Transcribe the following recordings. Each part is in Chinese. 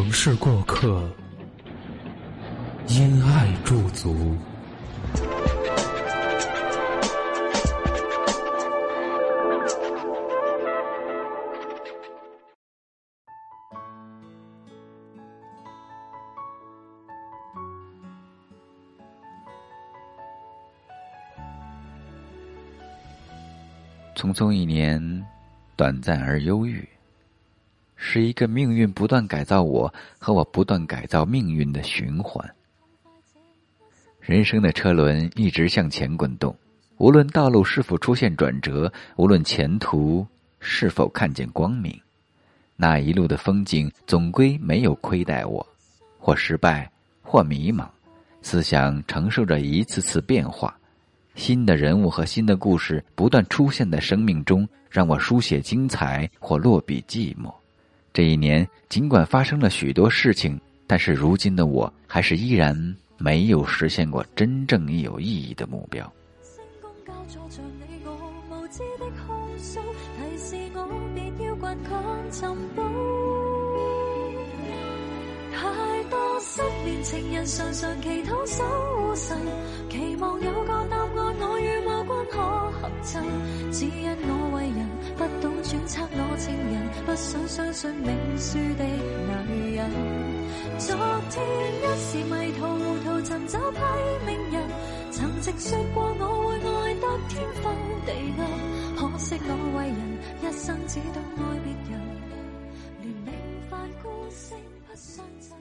城市过客，因爱驻足。匆匆一年，短暂而忧郁。是一个命运不断改造我和我不断改造命运的循环。人生的车轮一直向前滚动，无论道路是否出现转折，无论前途是否看见光明，那一路的风景总归没有亏待我，或失败，或迷茫，思想承受着一次次变化，新的人物和新的故事不断出现在生命中，让我书写精彩或落笔寂寞。这一年，尽管发生了许多事情，但是如今的我还是依然没有实现过真正有意义的目标。失恋情人常常祈祷守护神，期望有个答案，我与某君可合衬，只因我为人不懂揣测我情人，不想相信命数的男人。昨天一时迷途糊涂寻找批命人，曾直说过我会爱得天荒地老，可惜我为人一生只懂爱别人，连命犯孤星不相衬。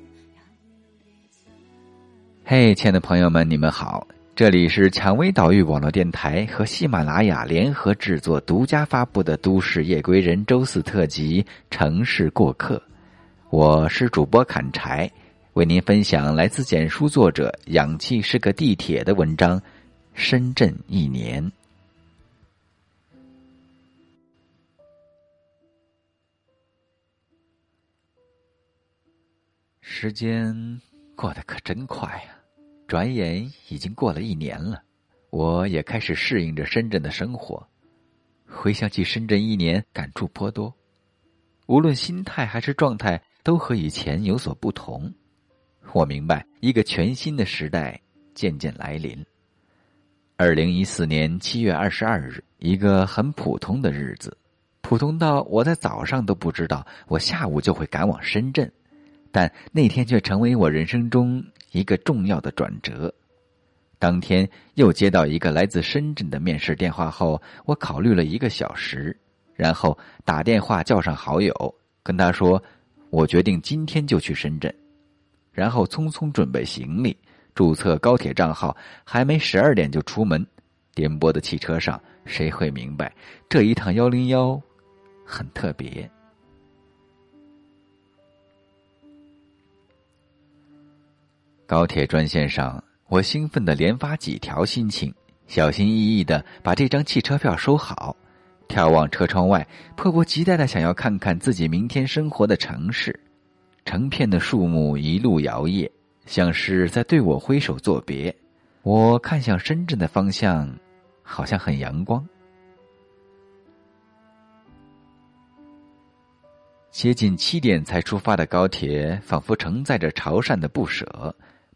嘿，亲爱的朋友们，你们好。这里是蔷薇岛屿网络电台和喜马拉雅联合制作、独家发布的《都市夜归人》周四特辑《城市过客》，我是主播砍柴，为您分享来自简书作者“氧气是个地铁”的文章《深圳一年》。时间过得可真快呀！转眼已经过了一年了，我也开始适应着深圳的生活。回想起深圳一年，感触颇多，无论心态还是状态，都和以前有所不同。我明白，一个全新的时代渐渐来临。二零一四年七月二十二日，一个很普通的日子，普通到我在早上都不知道我下午就会赶往深圳，但那天却成为我人生中。一个重要的转折。当天又接到一个来自深圳的面试电话后，我考虑了一个小时，然后打电话叫上好友，跟他说：“我决定今天就去深圳。”然后匆匆准备行李，注册高铁账号，还没十二点就出门。颠簸的汽车上，谁会明白这一趟幺零幺很特别？高铁专线上，我兴奋的连发几条心情，小心翼翼的把这张汽车票收好，眺望车窗外，迫不及待的想要看看自己明天生活的城市。成片的树木一路摇曳，像是在对我挥手作别。我看向深圳的方向，好像很阳光。接近七点才出发的高铁，仿佛承载着潮汕的不舍。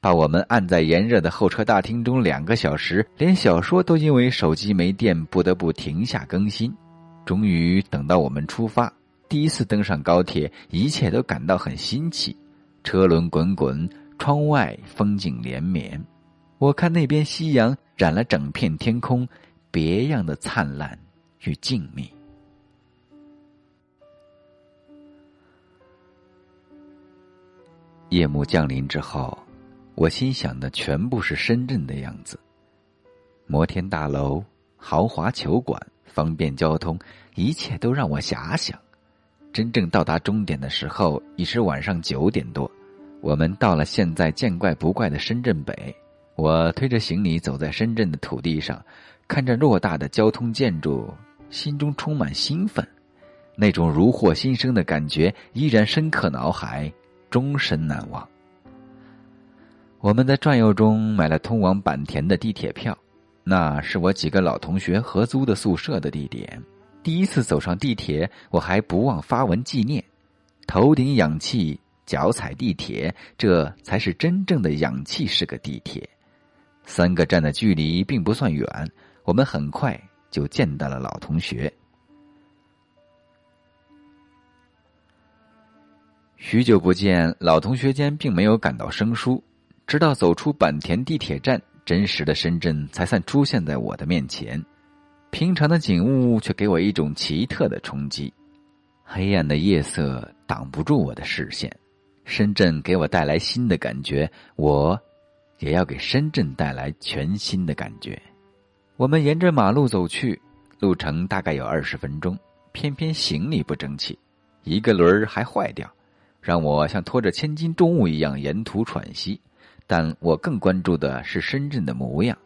把我们按在炎热的候车大厅中两个小时，连小说都因为手机没电不得不停下更新。终于等到我们出发，第一次登上高铁，一切都感到很新奇。车轮滚滚，窗外风景连绵。我看那边夕阳染了整片天空，别样的灿烂与静谧。夜幕降临之后。我心想的全部是深圳的样子，摩天大楼、豪华球馆、方便交通，一切都让我遐想。真正到达终点的时候已是晚上九点多。我们到了现在见怪不怪的深圳北。我推着行李走在深圳的土地上，看着偌大的交通建筑，心中充满兴奋。那种如获新生的感觉依然深刻脑海，终身难忘。我们在转悠中买了通往坂田的地铁票，那是我几个老同学合租的宿舍的地点。第一次走上地铁，我还不忘发文纪念。头顶氧气，脚踩地铁，这才是真正的氧气式个地铁。三个站的距离并不算远，我们很快就见到了老同学。许久不见，老同学间并没有感到生疏。直到走出坂田地铁站，真实的深圳才算出现在我的面前。平常的景物却给我一种奇特的冲击。黑暗的夜色挡不住我的视线，深圳给我带来新的感觉，我也要给深圳带来全新的感觉。我们沿着马路走去，路程大概有二十分钟，偏偏行李不争气，一个轮儿还坏掉，让我像拖着千斤重物一样沿途喘息。但我更关注的是深圳的模样，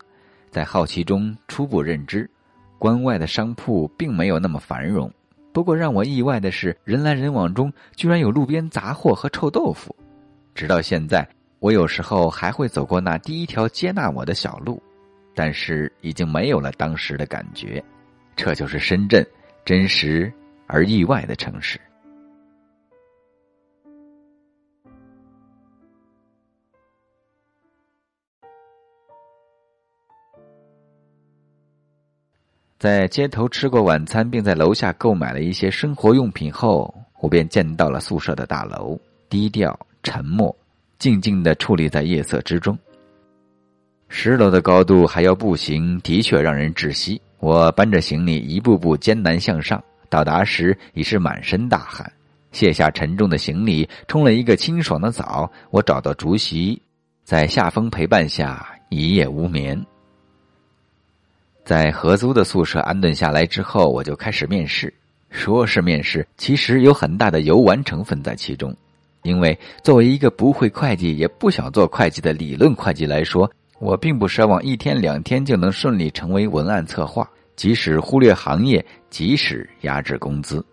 在好奇中初步认知，关外的商铺并没有那么繁荣。不过让我意外的是，人来人往中居然有路边杂货和臭豆腐。直到现在，我有时候还会走过那第一条接纳我的小路，但是已经没有了当时的感觉。这就是深圳，真实而意外的城市。在街头吃过晚餐，并在楼下购买了一些生活用品后，我便见到了宿舍的大楼，低调、沉默、静静的矗立在夜色之中。十楼的高度还要步行，的确让人窒息。我搬着行李，一步步艰难向上，到达时已是满身大汗。卸下沉重的行李，冲了一个清爽的澡，我找到竹席，在夏风陪伴下一夜无眠。在合租的宿舍安顿下来之后，我就开始面试。说是面试，其实有很大的游玩成分在其中。因为作为一个不会会计也不想做会计的理论会计来说，我并不奢望一天两天就能顺利成为文案策划，即使忽略行业，即使压制工资。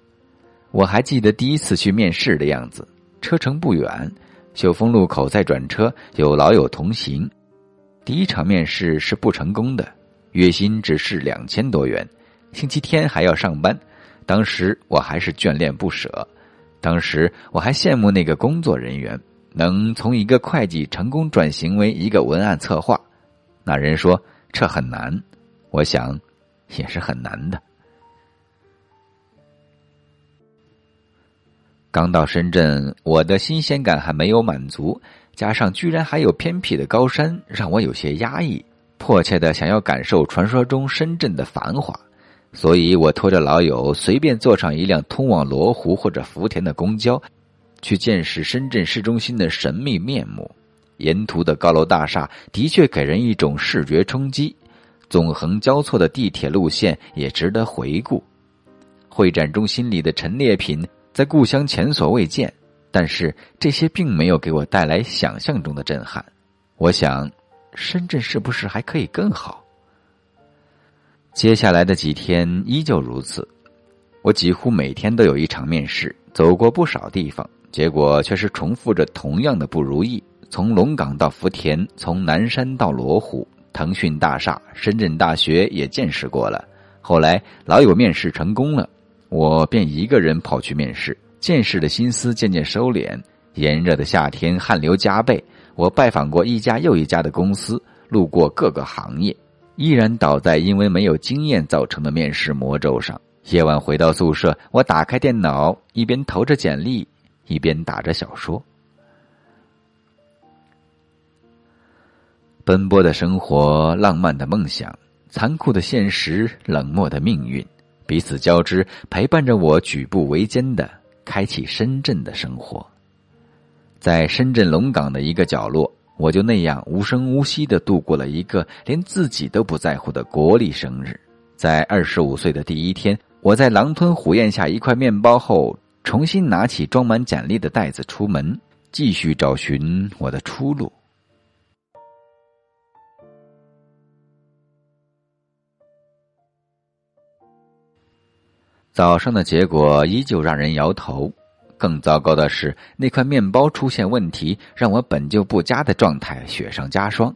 我还记得第一次去面试的样子，车程不远，秀峰路口再转车，有老友同行。第一场面试是不成功的。月薪只是两千多元，星期天还要上班。当时我还是眷恋不舍，当时我还羡慕那个工作人员能从一个会计成功转型为一个文案策划。那人说这很难，我想也是很难的。刚到深圳，我的新鲜感还没有满足，加上居然还有偏僻的高山，让我有些压抑。迫切的想要感受传说中深圳的繁华，所以我拖着老友随便坐上一辆通往罗湖或者福田的公交，去见识深圳市中心的神秘面目。沿途的高楼大厦的确给人一种视觉冲击，纵横交错的地铁路线也值得回顾。会展中心里的陈列品在故乡前所未见，但是这些并没有给我带来想象中的震撼。我想。深圳是不是还可以更好？接下来的几天依旧如此，我几乎每天都有一场面试，走过不少地方，结果却是重复着同样的不如意。从龙岗到福田，从南山到罗湖，腾讯大厦、深圳大学也见识过了。后来老友面试成功了，我便一个人跑去面试，见识的心思渐渐收敛。炎热的夏天，汗流浃背。我拜访过一家又一家的公司，路过各个行业，依然倒在因为没有经验造成的面试魔咒上。夜晚回到宿舍，我打开电脑，一边投着简历，一边打着小说。奔波的生活，浪漫的梦想，残酷的现实，冷漠的命运，彼此交织，陪伴着我举步维艰的开启深圳的生活。在深圳龙岗的一个角落，我就那样无声无息的度过了一个连自己都不在乎的国历生日。在二十五岁的第一天，我在狼吞虎咽下一块面包后，重新拿起装满简历的袋子出门，继续找寻我的出路。早上的结果依旧让人摇头，更糟糕的是，那块面包出现问题，让我本就不佳的状态雪上加霜。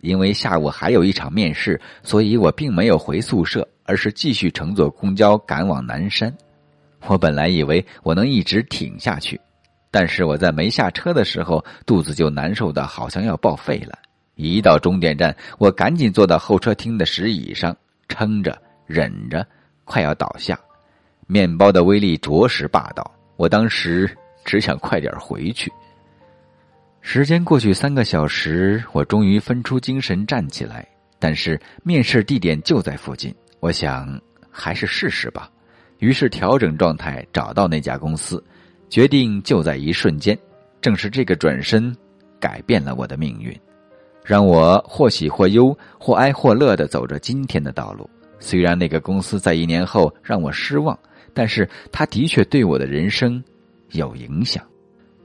因为下午还有一场面试，所以我并没有回宿舍，而是继续乘坐公交赶往南山。我本来以为我能一直挺下去，但是我在没下车的时候，肚子就难受的好像要报废了。一到终点站，我赶紧坐到候车厅的石椅上，撑着忍着，快要倒下。面包的威力着实霸道，我当时只想快点回去。时间过去三个小时，我终于分出精神站起来，但是面试地点就在附近，我想还是试试吧。于是调整状态，找到那家公司，决定就在一瞬间。正是这个转身，改变了我的命运，让我或喜或忧，或哀或乐的走着今天的道路。虽然那个公司在一年后让我失望。但是他的确对我的人生有影响。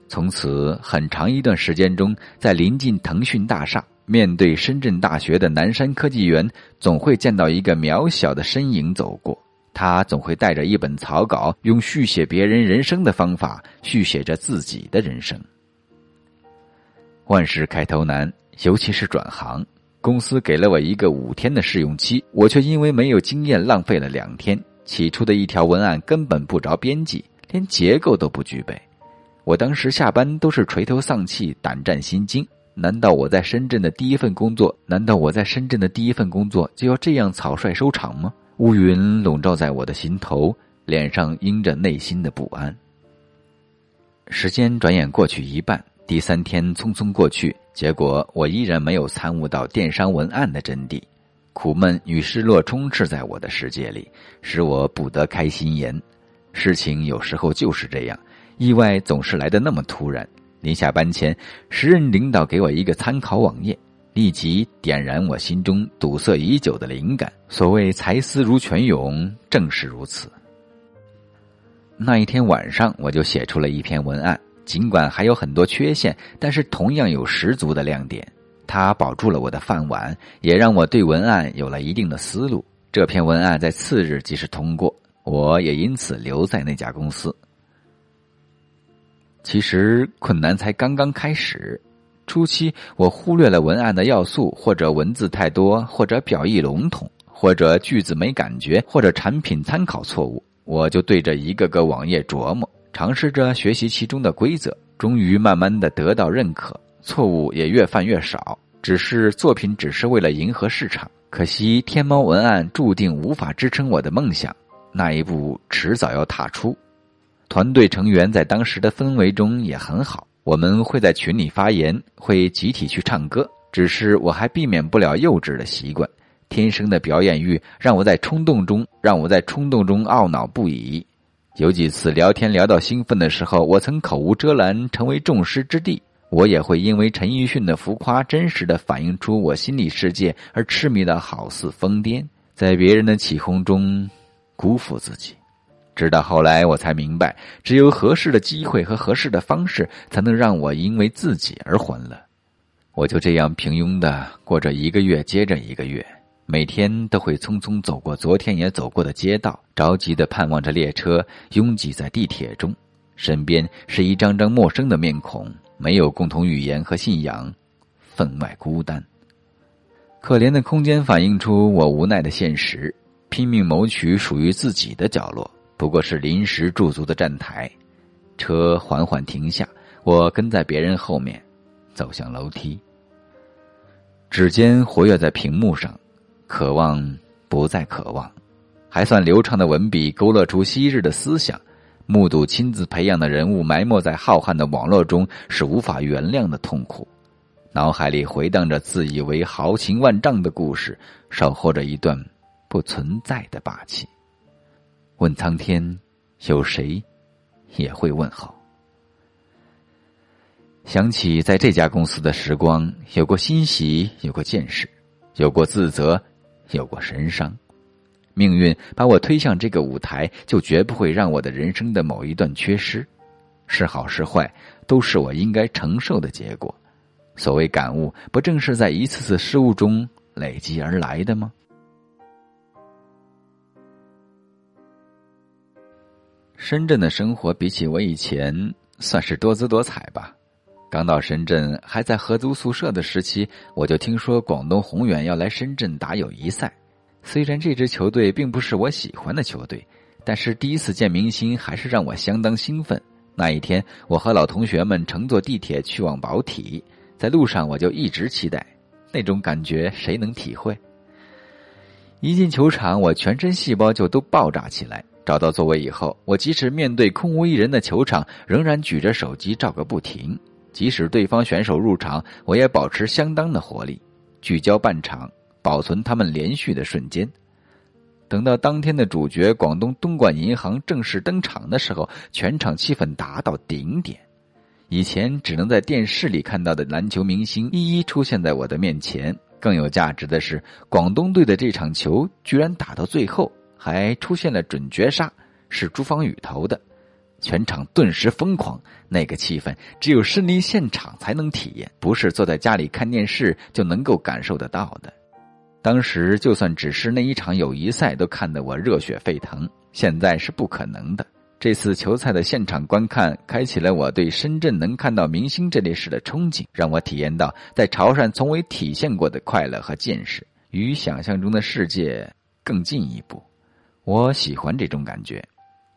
从此很长一段时间中，在临近腾讯大厦、面对深圳大学的南山科技园，总会见到一个渺小的身影走过。他总会带着一本草稿，用续写别人人生的方法续写着自己的人生。万事开头难，尤其是转行。公司给了我一个五天的试用期，我却因为没有经验，浪费了两天。起初的一条文案根本不着边际，连结构都不具备。我当时下班都是垂头丧气、胆战心惊。难道我在深圳的第一份工作？难道我在深圳的第一份工作就要这样草率收场吗？乌云笼罩在我的心头，脸上映着内心的不安。时间转眼过去一半，第三天匆匆过去，结果我依然没有参悟到电商文案的真谛。苦闷与失落充斥在我的世界里，使我不得开心颜。事情有时候就是这样，意外总是来得那么突然。临下班前，时任领导给我一个参考网页，立即点燃我心中堵塞已久的灵感。所谓才思如泉涌，正是如此。那一天晚上，我就写出了一篇文案，尽管还有很多缺陷，但是同样有十足的亮点。他保住了我的饭碗，也让我对文案有了一定的思路。这篇文案在次日即是通过，我也因此留在那家公司。其实困难才刚刚开始，初期我忽略了文案的要素，或者文字太多，或者表意笼统，或者句子没感觉，或者产品参考错误，我就对着一个个网页琢磨，尝试着学习其中的规则，终于慢慢的得到认可。错误也越犯越少，只是作品只是为了迎合市场。可惜天猫文案注定无法支撑我的梦想，那一步迟早要踏出。团队成员在当时的氛围中也很好，我们会在群里发言，会集体去唱歌。只是我还避免不了幼稚的习惯，天生的表演欲让我在冲动中让我在冲动中懊恼不已。有几次聊天聊到兴奋的时候，我曾口无遮拦，成为众矢之的。我也会因为陈奕迅的浮夸，真实的反映出我心理世界而痴迷的好似疯癫，在别人的起哄中辜负自己。直到后来，我才明白，只有合适的机会和合适的方式，才能让我因为自己而欢乐。我就这样平庸的过着一个月接着一个月，每天都会匆匆走过昨天也走过的街道，着急的盼望着列车，拥挤在地铁中，身边是一张张陌生的面孔。没有共同语言和信仰，分外孤单。可怜的空间反映出我无奈的现实，拼命谋取属于自己的角落，不过是临时驻足的站台。车缓缓停下，我跟在别人后面，走向楼梯。指尖活跃在屏幕上，渴望不再渴望，还算流畅的文笔勾勒出昔日的思想。目睹亲自培养的人物埋没在浩瀚的网络中，是无法原谅的痛苦。脑海里回荡着自以为豪情万丈的故事，守候着一段不存在的霸气。问苍天，有谁也会问好？想起在这家公司的时光，有过欣喜，有过见识，有过自责，有过神伤。命运把我推向这个舞台，就绝不会让我的人生的某一段缺失。是好是坏，都是我应该承受的结果。所谓感悟，不正是在一次次失误中累积而来的吗？深圳的生活比起我以前算是多姿多彩吧。刚到深圳，还在合租宿舍的时期，我就听说广东宏远要来深圳打友谊赛。虽然这支球队并不是我喜欢的球队，但是第一次见明星还是让我相当兴奋。那一天，我和老同学们乘坐地铁去往宝体，在路上我就一直期待，那种感觉谁能体会？一进球场，我全身细胞就都爆炸起来。找到座位以后，我即使面对空无一人的球场，仍然举着手机照个不停。即使对方选手入场，我也保持相当的活力，聚焦半场，保存他们连续的瞬间。等到当天的主角广东东莞银行正式登场的时候，全场气氛达到顶点。以前只能在电视里看到的篮球明星一一出现在我的面前。更有价值的是，广东队的这场球居然打到最后还出现了准绝杀，是朱芳雨投的。全场顿时疯狂，那个气氛只有身临现场才能体验，不是坐在家里看电视就能够感受得到的。当时就算只是那一场友谊赛，都看得我热血沸腾。现在是不可能的。这次球赛的现场观看，开启了我对深圳能看到明星这类事的憧憬，让我体验到在潮汕从未体现过的快乐和见识，与想象中的世界更进一步。我喜欢这种感觉。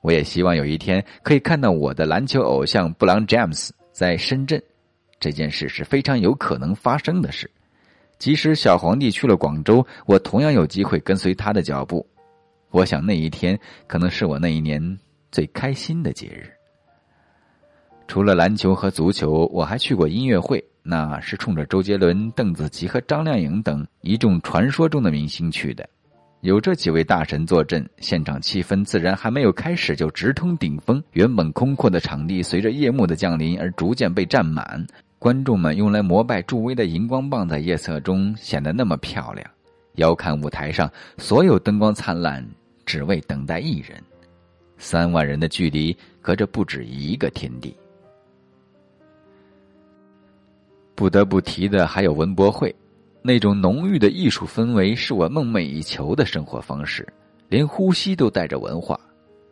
我也希望有一天可以看到我的篮球偶像布朗詹姆斯在深圳，这件事是非常有可能发生的事。即使小皇帝去了广州，我同样有机会跟随他的脚步。我想那一天可能是我那一年最开心的节日。除了篮球和足球，我还去过音乐会，那是冲着周杰伦、邓紫棋和张靓颖等一众传说中的明星去的。有这几位大神坐镇，现场气氛自然还没有开始就直通顶峰。原本空阔的场地，随着夜幕的降临而逐渐被占满。观众们用来膜拜助威的荧光棒，在夜色中显得那么漂亮。遥看舞台上，所有灯光灿烂，只为等待一人。三万人的距离，隔着不止一个天地。不得不提的还有文博会。那种浓郁的艺术氛围是我梦寐以求的生活方式，连呼吸都带着文化。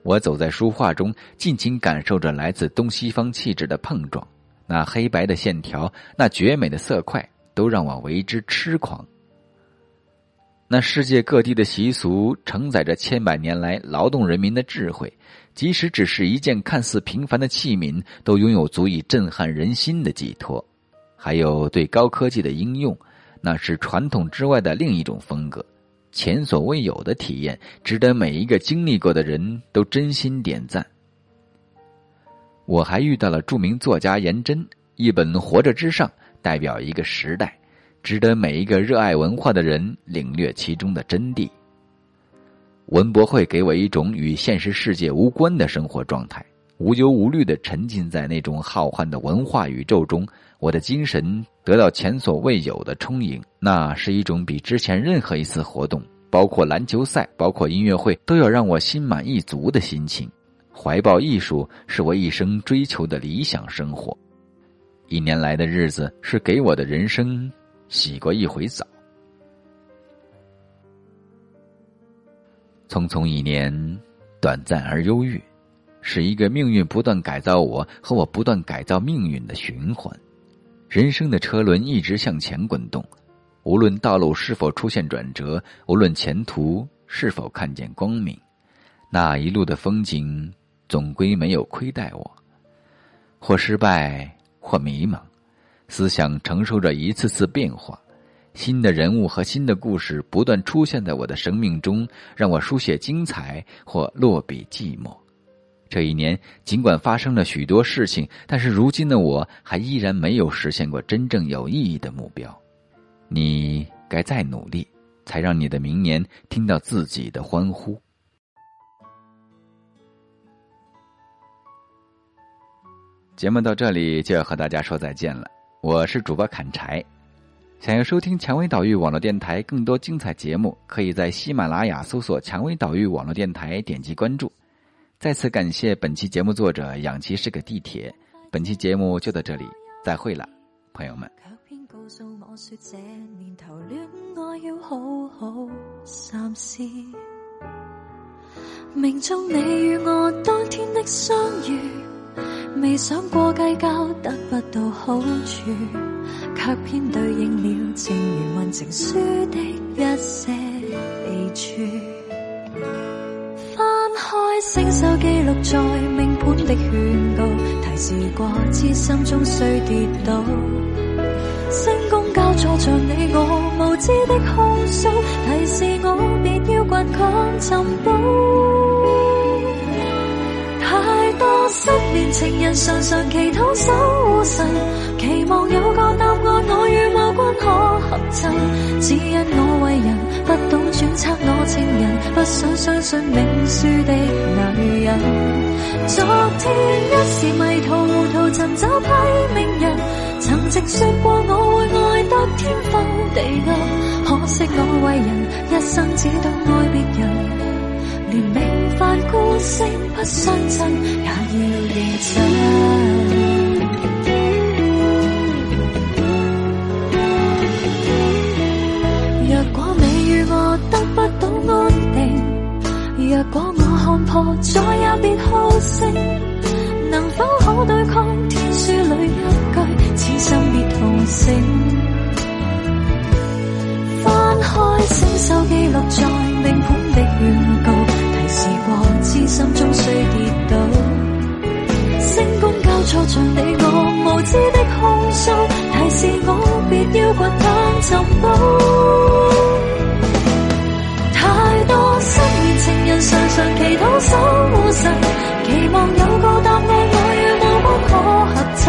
我走在书画中，尽情感受着来自东西方气质的碰撞。那黑白的线条，那绝美的色块，都让我为之痴狂。那世界各地的习俗，承载着千百年来劳动人民的智慧，即使只是一件看似平凡的器皿，都拥有足以震撼人心的寄托。还有对高科技的应用。那是传统之外的另一种风格，前所未有的体验，值得每一个经历过的人都真心点赞。我还遇到了著名作家颜真，一本《活着之上》代表一个时代，值得每一个热爱文化的人领略其中的真谛。文博会给我一种与现实世界无关的生活状态，无忧无虑的沉浸在那种浩瀚的文化宇宙中。我的精神得到前所未有的充盈，那是一种比之前任何一次活动，包括篮球赛、包括音乐会，都要让我心满意足的心情。怀抱艺术是我一生追求的理想生活。一年来的日子是给我的人生洗过一回澡。匆匆一年，短暂而忧郁，是一个命运不断改造我和我不断改造命运的循环。人生的车轮一直向前滚动，无论道路是否出现转折，无论前途是否看见光明，那一路的风景总归没有亏待我。或失败，或迷茫，思想承受着一次次变化，新的人物和新的故事不断出现在我的生命中，让我书写精彩或落笔寂寞。这一年，尽管发生了许多事情，但是如今的我还依然没有实现过真正有意义的目标。你该再努力，才让你的明年听到自己的欢呼。节目到这里就要和大家说再见了，我是主播砍柴。想要收听蔷薇岛屿网络电台更多精彩节目，可以在喜马拉雅搜索“蔷薇岛屿网络电台”，点击关注。再次感谢本期节目作者“养鸡是个地铁”。本期节目就到这里，再会了，朋友们。命中你与我当天的相遇，未想过计较得不到好处，却偏对应了情缘运情书的一些笔触。翻开星宿记录在命盘的劝告，提示过知心中需跌倒。星宫交错着你我无知的控诉，提示我别要倔强寻宝。情人常常祈祷守护神，期望有个答案，我与某君可合衬。只因我为人不懂揣测我情人，不想相信命书的女人。昨天一时迷途糊涂寻找批命人，曾直说过我会爱得天荒地暗，可惜我为人一生只懂爱别人。连命犯孤星不相衬，也要认真。若果你与我得不到安定，若果我看破再也别好胜，能否可对抗天书里一句此生别同醒？翻开星宿记录在宫交错着你我无知的控诉，提示我别要倔强寻宝。太多失眠情人常常祈祷守护神，期望有个答案我与无关可合衬，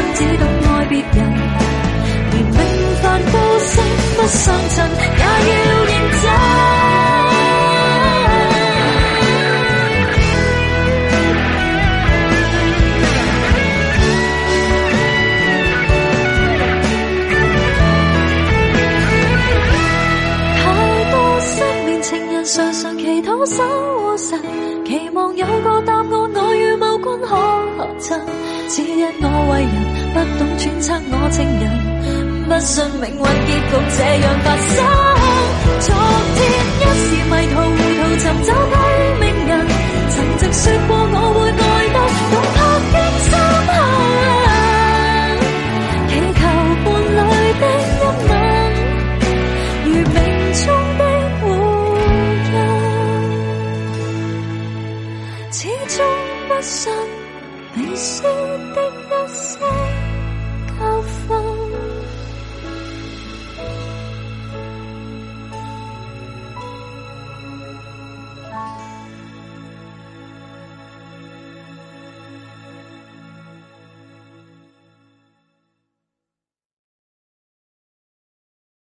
生只懂爱别人，连命犯孤星不相衬，也要认真。常常祈祷守护神，期望有个答案，我与某君可合衬。只因我为人不懂揣测我情人，不信命运结局这样发生。